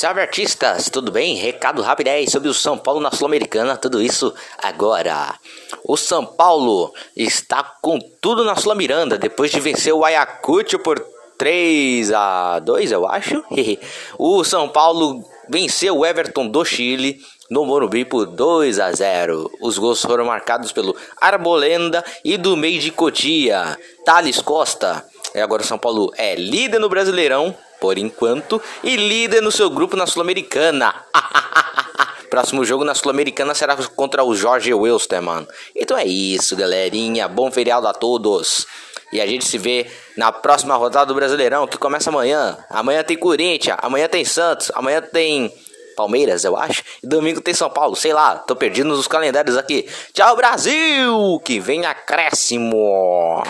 Salve artistas, tudo bem? Recado rápido aí sobre o São Paulo na Sul-Americana, tudo isso agora. O São Paulo está com tudo na Sul-Miranda depois de vencer o Ayacucho por 3 a 2, eu acho. o São Paulo venceu o Everton do Chile no Morumbi por 2 a 0. Os gols foram marcados pelo Arbolenda e do meio de Cotia, Thales Costa. E agora o São Paulo é líder no Brasileirão por enquanto, e líder no seu grupo na Sul-Americana. Próximo jogo na Sul-Americana será contra o Jorge Wilstermann. Então é isso, galerinha. Bom feriado a todos. E a gente se vê na próxima rodada do Brasileirão, que começa amanhã. Amanhã tem Corinthians, amanhã tem Santos, amanhã tem Palmeiras, eu acho. E domingo tem São Paulo, sei lá, tô perdido nos calendários aqui. Tchau, Brasil! Que vem acréscimo!